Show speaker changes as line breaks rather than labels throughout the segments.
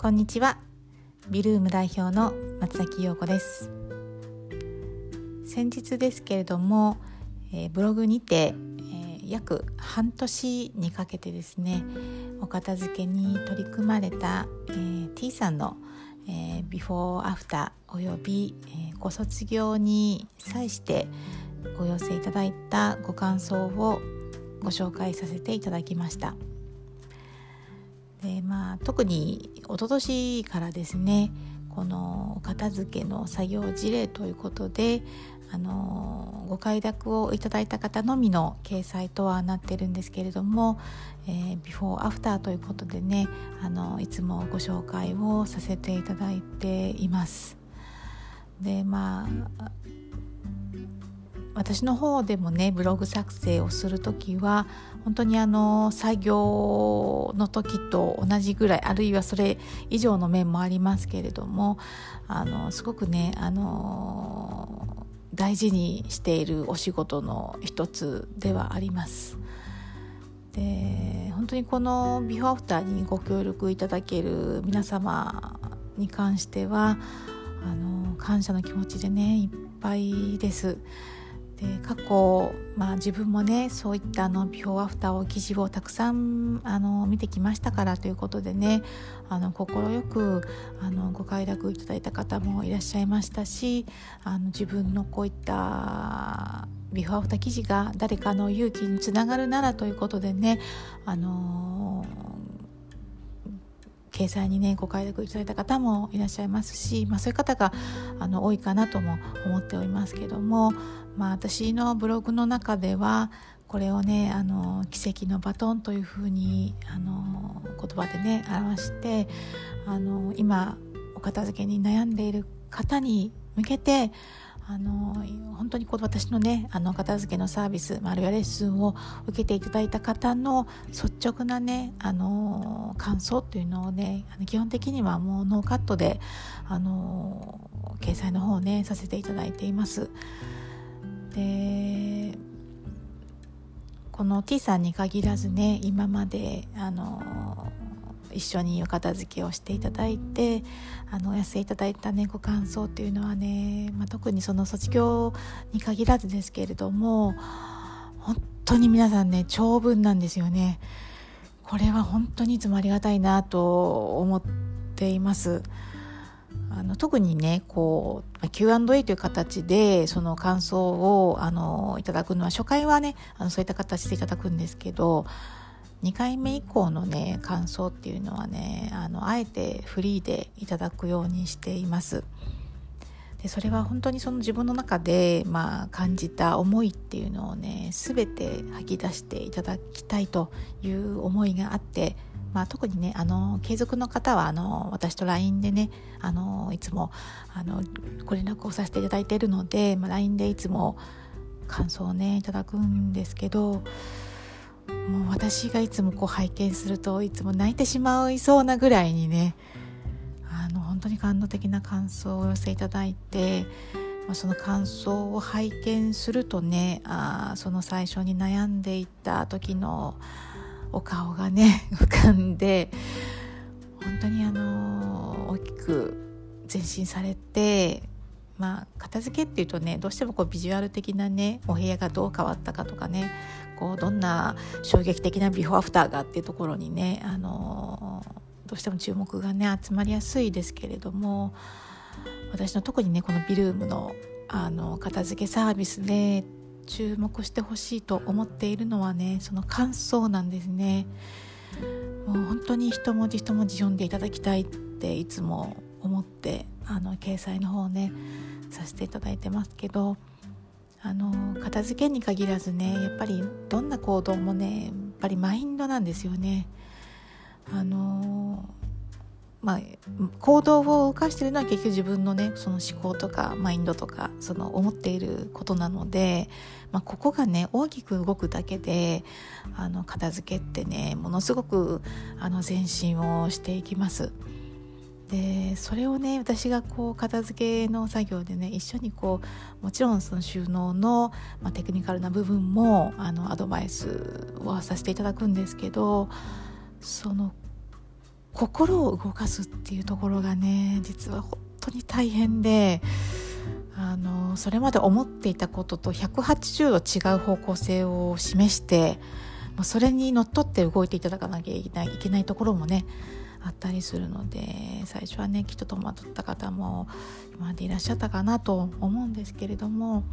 こんにちはビルーム代表の松崎陽子です先日ですけれども、えー、ブログにて、えー、約半年にかけてですねお片付けに取り組まれた、えー、T さんの、えビフォーアフターおよび、えご卒業に際してお寄せいただいたご感想をご紹介させていただきました。でまあ、特に一昨年からですねこの片付けの作業事例ということであのご快諾をいただいた方のみの掲載とはなってるんですけれども、えー、ビフォーアフターということでねあのいつもご紹介をさせていただいています。でまあ私の方でもねブログ作成をする時は本当にあの作業の時と同じぐらいあるいはそれ以上の面もありますけれどもあのすごくねあの大事にしているお仕事の一つではあります。で本当にこのビフォーアフターにご協力いただける皆様に関してはあの感謝の気持ちでねいっぱいです。で過去、まあ、自分もねそういったあのビフォーアフターを記事をたくさんあの見てきましたからということでね快くあのご快諾いただいた方もいらっしゃいましたしあの自分のこういったビフォーアフター記事が誰かの勇気につながるならということでねあの掲載にねご快諾いただいた方もいらっしゃいますし、まあ、そういう方があの多いかなとも思っておりますけども、まあ、私のブログの中ではこれをねあの奇跡のバトンというふうにあの言葉でね表してあの今お片付けに悩んでいる方に向けてあの本当にこの私のねあの片付けのサービスあるいはレッスンを受けていただいた方の率直なねあの感想っていうのをね基本的にはもうノーカットであの掲載の方をねさせていただいています。でこの T さんに限らずね今まであの一緒にお片付けをしていただいてあのお寄せいただいたねご感想っていうのはね、まあ、特にその卒業に限らずですけれども本当に皆さんね長文なんですよね。これは本当にいつもありがたいなと思っています。あの特にねこう Q&A という形でその感想をあのいただくのは初回はねあのそういった形でいただくんですけど2回目以降のね感想っていうのはねあのあえてフリーでいただくようにしています。でそれは本当にその自分の中で、まあ、感じた思いっていうのをね全て吐き出していただきたいという思いがあって、まあ、特にねあの継続の方はあの私と LINE でねあのいつもあのご連絡をさせていただいているので、まあ、LINE でいつも感想をねいただくんですけどもう私がいつもこう拝見するといつも泣いてしまいそうなぐらいにねあの本当に感動的な感想をお寄せいただいて、まあ、その感想を拝見するとねあその最初に悩んでいた時のお顔がね 浮かんで本当にあの大きく前進されてまあ片付けっていうとねどうしてもこうビジュアル的なねお部屋がどう変わったかとかねこうどんな衝撃的なビフォーアフターがっていうところにねあのどうしても注目がね集まりやすいですけれども私の特にねこのビルームのあの片付けサービスで注目してほしいと思っているのはねその感想なんですね。もう本当に一文字一文字読んでいただきたいっていつも思ってあの掲載の方ねさせていただいてますけどあの片付けに限らずねやっぱりどんな行動もねやっぱりマインドなんですよね。あのまあ、行動を動かしてるのは結局自分のねその思考とかマインドとかその思っていることなので、まあ、ここがね大きく動くだけであの片付けってねものすごくあの前進をしていきます。でそれをね私がこう片付けの作業でね一緒にこうもちろんその収納の、まあ、テクニカルな部分もあのアドバイスをさせていただくんですけどその心を動かすっていうところがね実は本当に大変であのそれまで思っていたことと180度違う方向性を示してそれにのっとって動いていただかなきゃいけないいけないところもねあったりするので最初はねきっと戸惑った方も今までいらっしゃったかなと思うんですけれども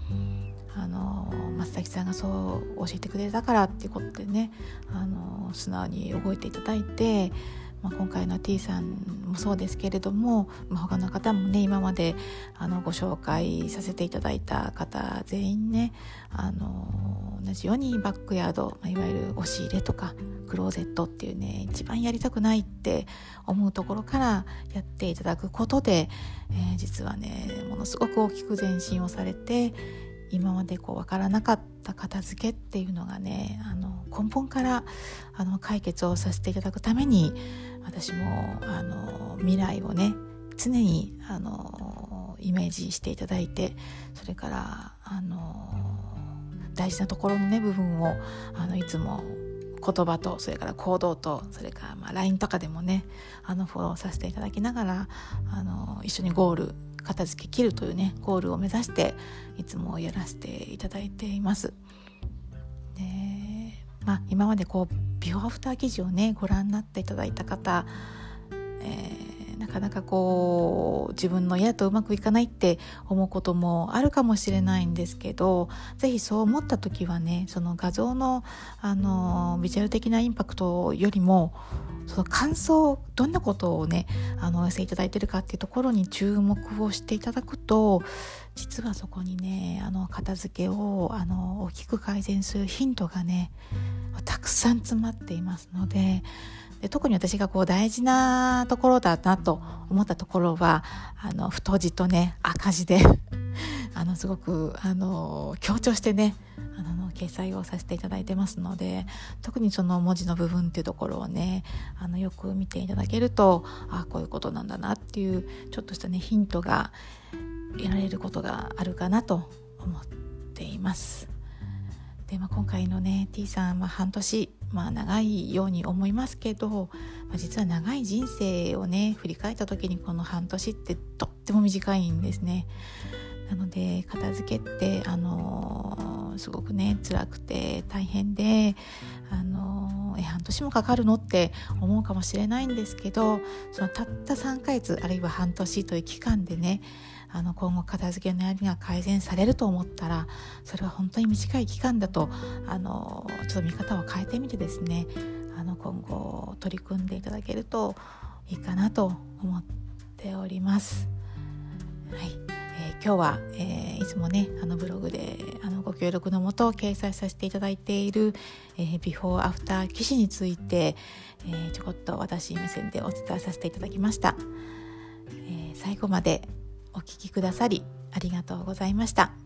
あの松崎さんがそう教えてくれたからっていうことでねあの素直に動いていただいて。まあ、今回の T さんもそうですけれども、まあ、他の方もね今まであのご紹介させていただいた方全員ねあの同じようにバックヤード、まあ、いわゆる押し入れとかクローゼットっていうね一番やりたくないって思うところからやっていただくことで、えー、実はねものすごく大きく前進をされて今までこう分からなかった片付けっていうのがねあの根本からあの解決をさせていただくために私もあの未来をね常にあのイメージしていただいてそれからあの大事なところのね部分をあのいつも言葉とそれから行動とそれからま LINE とかでもねあのフォローさせていただきながらあの一緒にゴール片付け切るというねゴールを目指していつもやらせていただいています。でまあ、今までこうビフォーアフター記事をねご覧になっていただいた方、えー、なかなかこう自分の親とうまくいかないって思うこともあるかもしれないんですけど是非そう思った時はねその画像のあのビジュアル的なインパクトよりもその感想どんなことをねあのお寄せいただいてるかっていうところに注目をしていただくと実はそこにねあの片付けをあの大きく改善するヒントがねたくさん詰まっていますのでで特に私がこう大事なところだなと思ったところはあの太字とね赤字で あのすごくあの強調してねあの掲載をさせていただいてますので特にその文字の部分っていうところをねあのよく見ていただけるとあこういうことなんだなっていうちょっとしたねヒントが得られることがあるかなと思っています。で、まあ、今回のね T さんは半年、まあ、長いように思いますけど、まあ、実は長い人生をね振り返った時にこの半年ってとっても短いんですね。なので片付けってあのー、すごくね辛くて大変であのー、え半年もかかるのって思うかもしれないんですけどそのたった3ヶ月あるいは半年という期間でねあの今後片付けの悩みが改善されると思ったらそれは本当に短い期間だとあのちょっと見方を変えてみてですねあの今後取り組んでいただけるといいかなと思っております。はいえー、今日は、えー、いつもねあのブログであのご協力のもと掲載させていただいている、えー、ビフォーアフター騎士について、え、ちょこっと私目線でお伝えさせていただきました、え、最後までお聴きくださりありがとうございました。